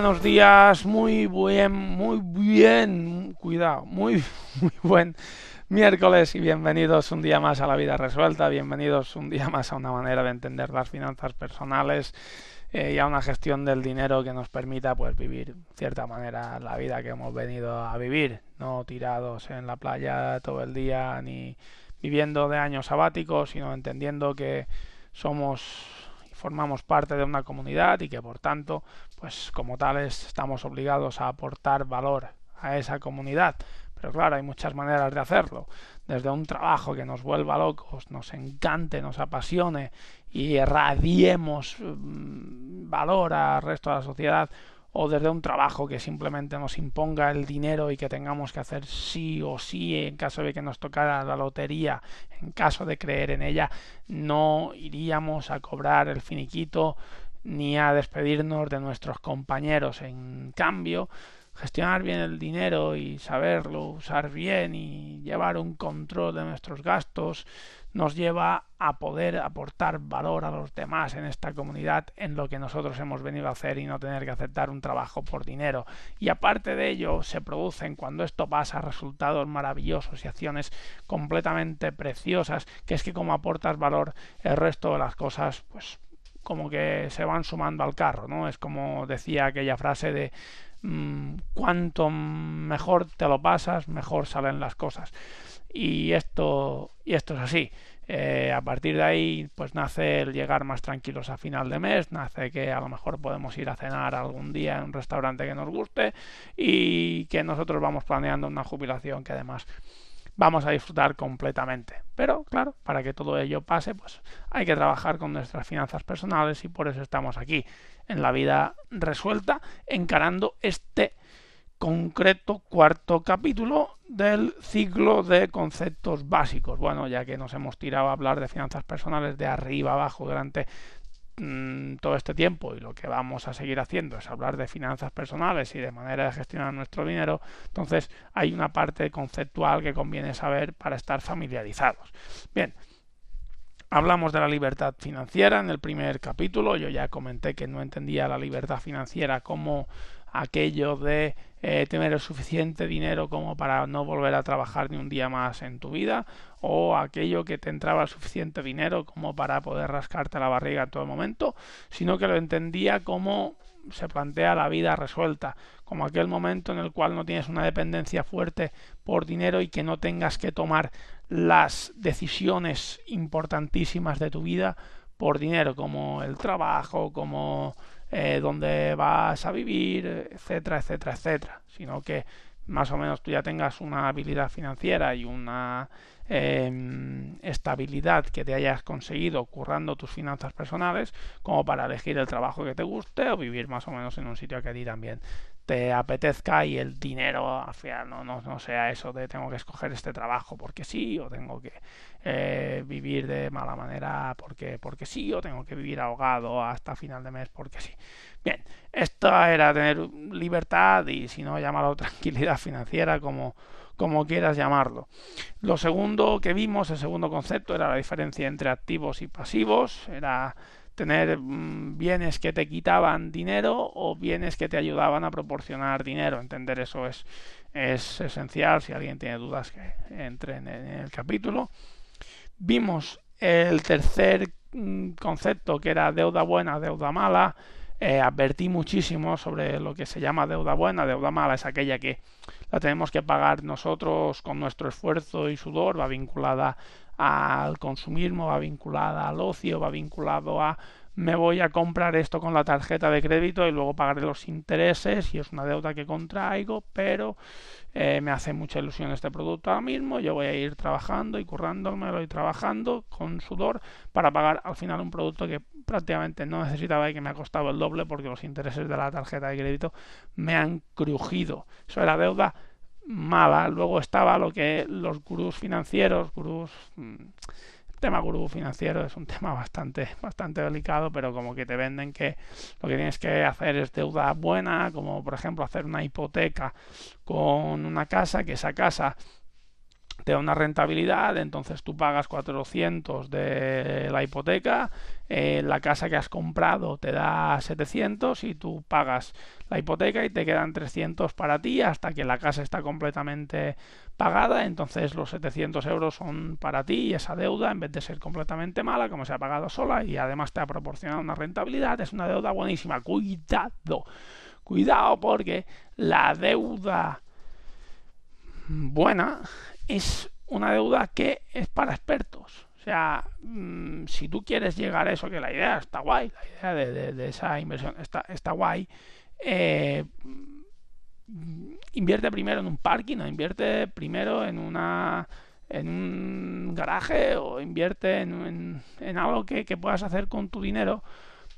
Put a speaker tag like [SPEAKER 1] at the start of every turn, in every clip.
[SPEAKER 1] Buenos días, muy buen, muy bien, cuidado, muy, muy buen miércoles y bienvenidos un día más a la vida resuelta, bienvenidos un día más a una manera de entender las finanzas personales eh, y a una gestión del dinero que nos permita pues vivir cierta manera la vida que hemos venido a vivir, no tirados en la playa todo el día ni viviendo de años sabáticos, sino entendiendo que somos formamos parte de una comunidad y que por tanto, pues como tales estamos obligados a aportar valor a esa comunidad. Pero claro, hay muchas maneras de hacerlo. Desde un trabajo que nos vuelva locos, nos encante, nos apasione y irradiemos mm, valor al resto de la sociedad, o desde un trabajo que simplemente nos imponga el dinero y que tengamos que hacer sí o sí en caso de que nos tocara la lotería, en caso de creer en ella, no iríamos a cobrar el finiquito ni a despedirnos de nuestros compañeros. En cambio, gestionar bien el dinero y saberlo usar bien y llevar un control de nuestros gastos nos lleva a poder aportar valor a los demás en esta comunidad en lo que nosotros hemos venido a hacer y no tener que aceptar un trabajo por dinero. Y aparte de ello, se producen cuando esto pasa resultados maravillosos y acciones completamente preciosas, que es que como aportas valor, el resto de las cosas, pues como que se van sumando al carro, ¿no? Es como decía aquella frase de mmm, cuanto mejor te lo pasas, mejor salen las cosas y esto, y esto es así. Eh, a partir de ahí, pues nace el llegar más tranquilos a final de mes, nace que a lo mejor podemos ir a cenar algún día en un restaurante que nos guste y que nosotros vamos planeando una jubilación que además vamos a disfrutar completamente. Pero claro, para que todo ello pase, pues hay que trabajar con nuestras finanzas personales y por eso estamos aquí en la vida resuelta encarando este concreto cuarto capítulo del ciclo de conceptos básicos. Bueno, ya que nos hemos tirado a hablar de finanzas personales de arriba abajo durante mmm, todo este tiempo y lo que vamos a seguir haciendo es hablar de finanzas personales y de manera de gestionar nuestro dinero, entonces hay una parte conceptual que conviene saber para estar familiarizados. Bien, Hablamos de la libertad financiera en el primer capítulo. Yo ya comenté que no entendía la libertad financiera como aquello de eh, tener el suficiente dinero como para no volver a trabajar ni un día más en tu vida o aquello que te entraba el suficiente dinero como para poder rascarte la barriga en todo momento, sino que lo entendía como se plantea la vida resuelta, como aquel momento en el cual no tienes una dependencia fuerte por dinero y que no tengas que tomar las decisiones importantísimas de tu vida por dinero, como el trabajo, como eh, dónde vas a vivir, etcétera, etcétera, etcétera, sino que más o menos tú ya tengas una habilidad financiera y una eh, estabilidad que te hayas conseguido currando tus finanzas personales como para elegir el trabajo que te guste o vivir más o menos en un sitio que a ti también te apetezca y el dinero al final no, no, no sea eso de tengo que escoger este trabajo porque sí o tengo que eh, vivir de mala manera porque, porque sí o tengo que vivir ahogado hasta final de mes porque sí. Bien, esto era tener libertad y si no llamarlo tranquilidad financiera como, como quieras llamarlo. Lo segundo que vimos, el segundo concepto, era la diferencia entre activos y pasivos, era tener mm, bienes que te quitaban dinero o bienes que te ayudaban a proporcionar dinero. Entender eso es, es esencial. Si alguien tiene dudas, que entre en, el capítulo. Vimos el tercer mm, concepto que era deuda buena, deuda mala. Eh, advertí muchísimo sobre lo que se llama deuda buena, deuda mala, es aquella que la tenemos que pagar nosotros con nuestro esfuerzo y sudor, va vinculada al consumismo, va vinculada al ocio, va vinculado a me voy a comprar esto con la tarjeta de crédito y luego pagaré los intereses y es una deuda que contraigo, pero eh, me hace mucha ilusión este producto ahora mismo, yo voy a ir trabajando y currándomelo y trabajando con sudor para pagar al final un producto que prácticamente no necesitaba y que me ha costado el doble porque los intereses de la tarjeta de crédito me han crujido. Eso era deuda mala. Luego estaba lo que los gurús financieros, gurús... Mm, tema gurú financiero es un tema bastante, bastante delicado, pero como que te venden que lo que tienes que hacer es deuda buena, como por ejemplo hacer una hipoteca con una casa, que esa casa te da una rentabilidad, entonces tú pagas 400 de la hipoteca, eh, la casa que has comprado te da 700 y tú pagas la hipoteca y te quedan 300 para ti hasta que la casa está completamente pagada, entonces los 700 euros son para ti y esa deuda, en vez de ser completamente mala, como se ha pagado sola y además te ha proporcionado una rentabilidad, es una deuda buenísima. Cuidado, cuidado porque la deuda buena es una deuda que es para expertos. O sea, mm, si tú quieres llegar a eso, que la idea está guay, la idea de, esa inversión está, está guay, eh, invierte primero en un parking o invierte primero en una en un garaje o invierte en, en, algo que, que, puedas hacer con tu dinero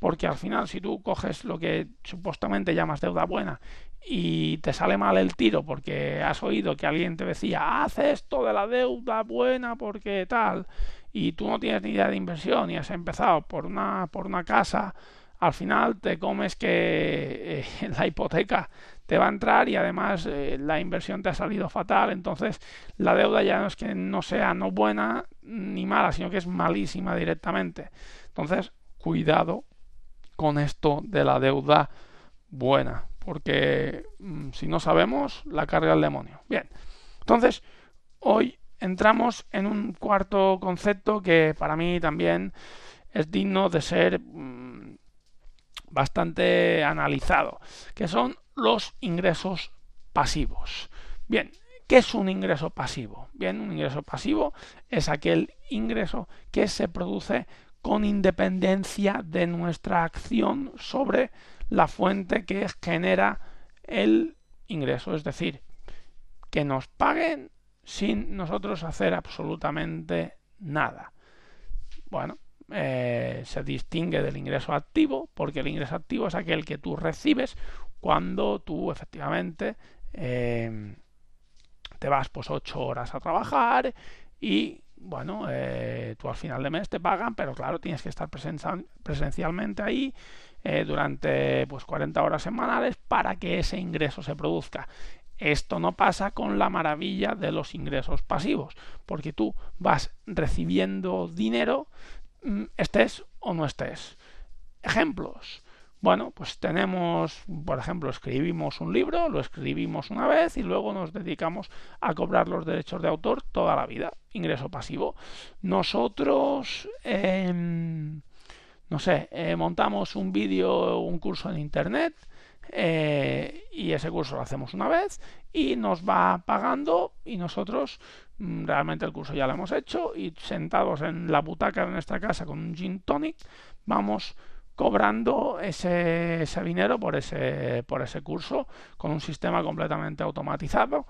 [SPEAKER 1] porque al final si tú coges lo que supuestamente llamas deuda buena y te sale mal el tiro porque has oído que alguien te decía haz esto de la deuda buena porque tal y tú no tienes ni idea de inversión y has empezado por una por una casa al final te comes que eh, la hipoteca te va a entrar y además eh, la inversión te ha salido fatal. Entonces la deuda ya no es que no sea no buena ni mala sino que es malísima directamente. Entonces cuidado con esto de la deuda buena, porque mm, si no sabemos, la carga el demonio. Bien, entonces hoy entramos en un cuarto concepto que para mí también es digno de ser mm, bastante analizado, que son los ingresos pasivos. Bien, ¿qué es un ingreso pasivo? Bien, un ingreso pasivo es aquel ingreso que se produce con independencia de nuestra acción sobre la fuente que genera el ingreso. Es decir, que nos paguen sin nosotros hacer absolutamente nada. Bueno, eh, se distingue del ingreso activo porque el ingreso activo es aquel que tú recibes cuando tú efectivamente eh, te vas pues ocho horas a trabajar y bueno, eh, tú al final de mes te pagan, pero claro, tienes que estar presencialmente ahí eh, durante pues 40 horas semanales para que ese ingreso se produzca. Esto no pasa con la maravilla de los ingresos pasivos, porque tú vas recibiendo dinero, mm, estés o no estés. Ejemplos. Bueno, pues tenemos, por ejemplo, escribimos un libro, lo escribimos una vez y luego nos dedicamos a cobrar los derechos de autor toda la vida. Ingreso pasivo. Nosotros, em, no sé, eh, montamos un vídeo, un curso en Internet eh, y ese curso lo hacemos una vez y nos va pagando y nosotros mm, realmente el curso ya lo hemos hecho y sentados en la butaca de nuestra casa con un gin tonic vamos cobrando ese, ese dinero por ese, por ese curso con un sistema completamente automatizado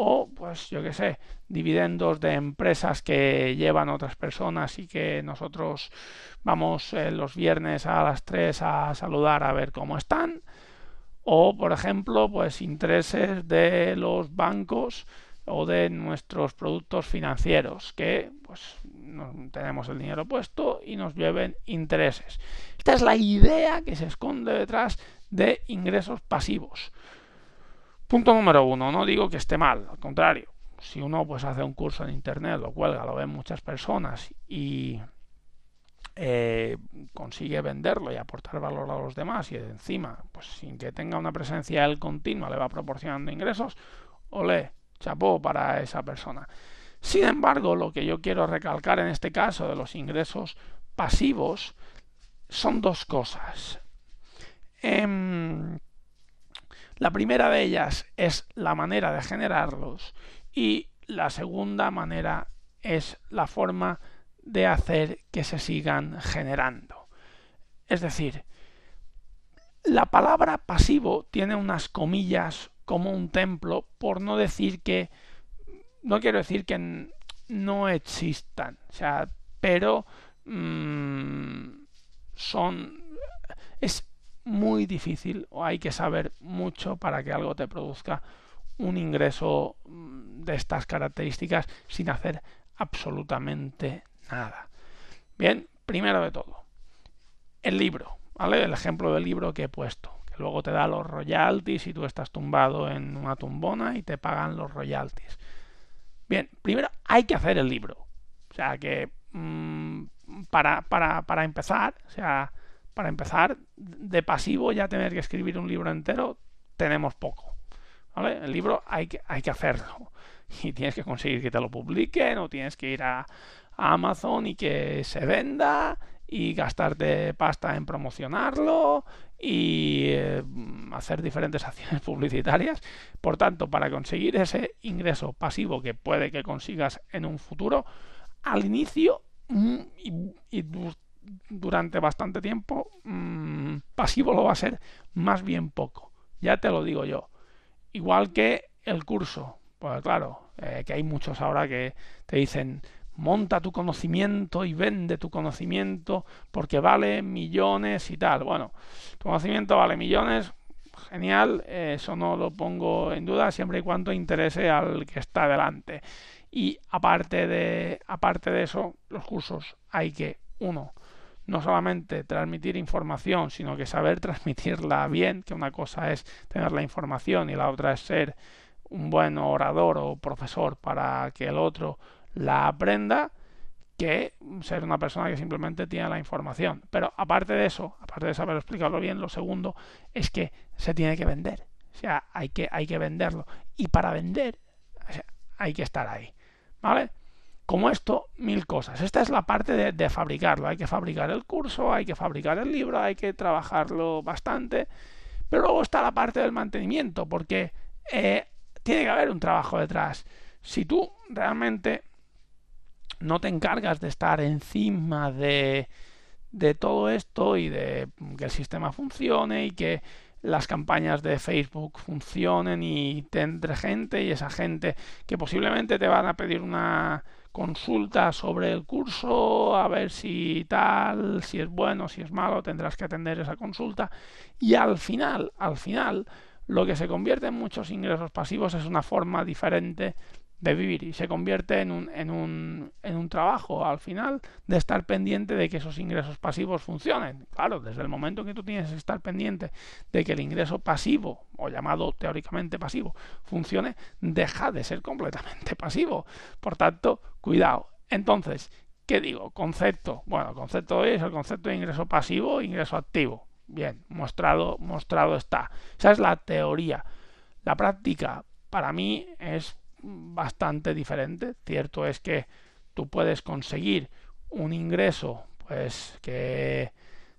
[SPEAKER 1] o pues yo que sé, dividendos de empresas que llevan otras personas y que nosotros vamos eh, los viernes a las 3 a saludar a ver cómo están o por ejemplo pues intereses de los bancos o de nuestros productos financieros que pues tenemos el dinero puesto y nos lleven intereses. Esta es la idea que se esconde detrás de ingresos pasivos. Punto número uno, no digo que esté mal, al contrario, si uno pues hace un curso en internet, lo cuelga, lo ven muchas personas y eh, consigue venderlo y aportar valor a los demás y encima, pues sin que tenga una presencia él continua, le va proporcionando ingresos, ole, chapó para esa persona. Sin embargo, lo que yo quiero recalcar en este caso de los ingresos pasivos son dos cosas. Em, la primera de ellas es la manera de generarlos y la segunda manera es la forma de hacer que se sigan generando. Es decir, la palabra pasivo tiene unas comillas como un templo, por no decir que, no quiero decir que no existan, o sea, pero mmm, son, muy difícil o hay que saber mucho para que algo te produzca un ingreso mm, de estas características sin hacer absolutamente nada. Bien, primero de todo, el libro, ¿vale? El ejemplo del libro que he puesto, que luego te da los royalties y tú estás tumbado en una tumbona y te pagan los royalties. Bien, primero hay que hacer el libro. O sea que mmm, para, para, para empezar, o sea, para empezar, de pasivo ya tener que escribir un libro entero, tenemos poco. El libro hay que, hay que hacerlo. Y tienes que conseguir que te lo publiquen, o tienes que ir a, Amazon y que se venda, y gastarte pasta en promocionarlo, y eh, hacer diferentes acciones publicitarias. Por tanto, para conseguir ese ingreso pasivo que puede que consigas en un futuro, al inicio mm, y, y durante bastante tiempo, mmm, pasivo lo va a ser más bien poco. Ya te lo digo yo. Igual que el curso. Pues claro, eh, que hay muchos ahora que te dicen, monta tu conocimiento y vende tu conocimiento porque vale millones y tal. Bueno, tu conocimiento vale millones, genial, eso no lo pongo en duda siempre y cuando interese al que está delante. Y aparte de, aparte de eso, los cursos hay que, uno, no solamente transmitir información, sino que saber transmitirla bien, que una cosa es tener la información y la otra es ser un buen orador o profesor para que el otro la aprenda, que ser una persona que simplemente tiene la información. Pero aparte de eso, aparte de saber explicarlo bien, lo segundo es que se tiene que vender. O sea, hay que, hay que venderlo. Y para vender, hay que estar ahí. ¿Vale? Como esto, mil cosas. Esta es la parte de, fabricarlo. Hay que fabricar el curso, hay que fabricar el libro, hay que trabajarlo bastante. Pero luego está la parte del mantenimiento, porque eh, tiene que haber un trabajo detrás. Si tú realmente no te encargas de estar encima de, de todo esto y de que el sistema funcione y que las campañas de Facebook funcionen y te entre gente y esa gente que posiblemente te van a pedir una consulta sobre el curso, a ver si tal, si es bueno, si es malo, tendrás que atender esa consulta. Y al final, al final, lo que se convierte en muchos ingresos pasivos es una forma diferente de vivir y se convierte en un, en, un, en un trabajo al final de estar pendiente de que esos ingresos pasivos funcionen. Claro, desde el momento que tú tienes que estar pendiente de que el ingreso pasivo, o llamado teóricamente pasivo, funcione, deja de ser completamente pasivo. Por tanto, cuidado. Entonces, ¿qué digo? Concepto. Bueno, concepto es el concepto de ingreso pasivo ingreso activo. Bien, mostrado, mostrado está. Esa es la teoría. La práctica, para mí, es bastante diferente. Cierto es que tú puedes conseguir un ingreso pues que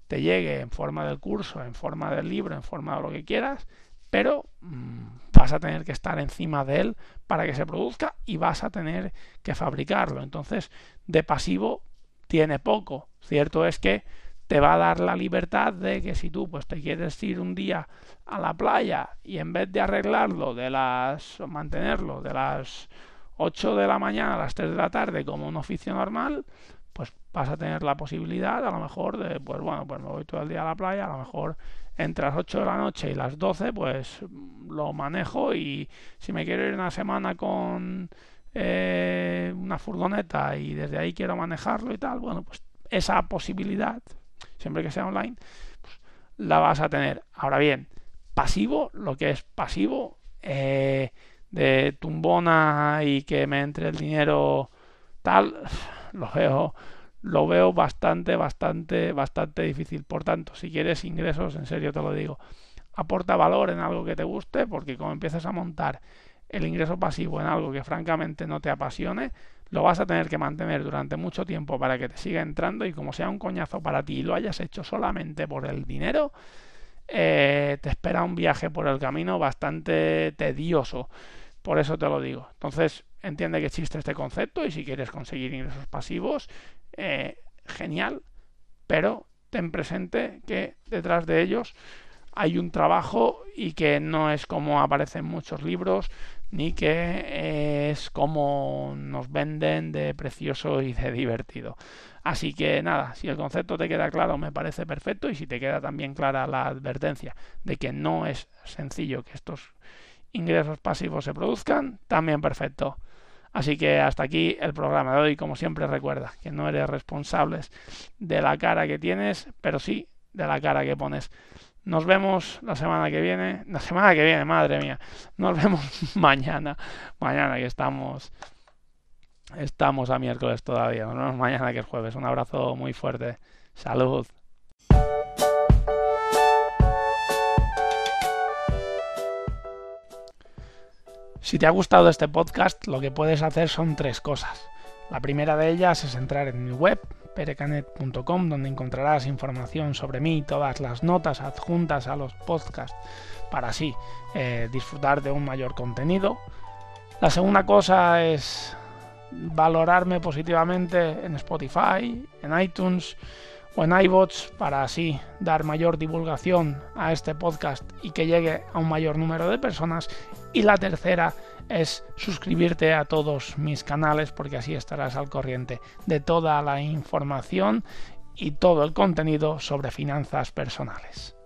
[SPEAKER 1] te llegue en forma del curso, en forma del libro, en forma de lo que quieras, pero mmm, vas a tener que estar encima de él para que se produzca y vas a tener que fabricarlo. Entonces, de pasivo tiene poco. Cierto es que te va a dar la libertad de que si tú pues te quieres ir un día a la playa y en vez de arreglarlo de las mantenerlo de las 8 de la mañana a las 3 de la tarde como un oficio normal, pues vas a tener la posibilidad a lo mejor de pues bueno, pues me voy todo el día a la playa, a lo mejor entre las 8 de la noche y las 12 pues lo manejo y si me quiero ir una semana con eh, una furgoneta y desde ahí quiero manejarlo y tal, bueno, pues esa posibilidad siempre que sea online, pues, la vas a tener. Ahora bien, pasivo, lo que es pasivo, eh, de tumbona y que me entre el dinero tal, lo veo lo veo bastante, bastante, bastante difícil. Por tanto, si quieres ingresos, en serio te lo digo, aporta valor en algo que te guste, porque como empiezas a montar el ingreso pasivo en algo que francamente no te apasione, lo vas a tener que mantener durante mucho tiempo para que te siga entrando y como sea un coñazo para ti y lo hayas hecho solamente por el dinero, eh, te espera un viaje por el camino bastante tedioso. Por eso te lo digo. Entonces, entiende que existe este concepto y si quieres conseguir ingresos pasivos, eh, genial. Pero ten presente que detrás de ellos hay un trabajo y que no es como aparece en muchos libros, ni que es como nos venden de precioso y de divertido. Así que nada, si el concepto te queda claro me parece perfecto y si te queda también clara la advertencia de que no es sencillo que estos ingresos pasivos se produzcan, también perfecto. Así que hasta aquí el programa de hoy. Como siempre recuerda que no eres responsable de la cara que tienes, pero sí de la cara que pones. Nos vemos la semana que viene. La semana que viene, madre mía. Nos vemos mañana. Mañana que estamos. Estamos a miércoles todavía. Nos vemos mañana que es jueves. Un abrazo muy fuerte. Salud. Si te ha gustado este podcast, lo que puedes hacer son tres cosas. La primera de ellas es entrar en mi web, perecanet.com, donde encontrarás información sobre mí, todas las notas adjuntas a los podcasts, para así eh, disfrutar de un mayor contenido. La segunda cosa es valorarme positivamente en Spotify, en iTunes o en iBots para así dar mayor divulgación a este podcast y que llegue a un mayor número de personas. Y la tercera es suscribirte a todos mis canales porque así estarás al corriente de toda la información y todo el contenido sobre finanzas personales.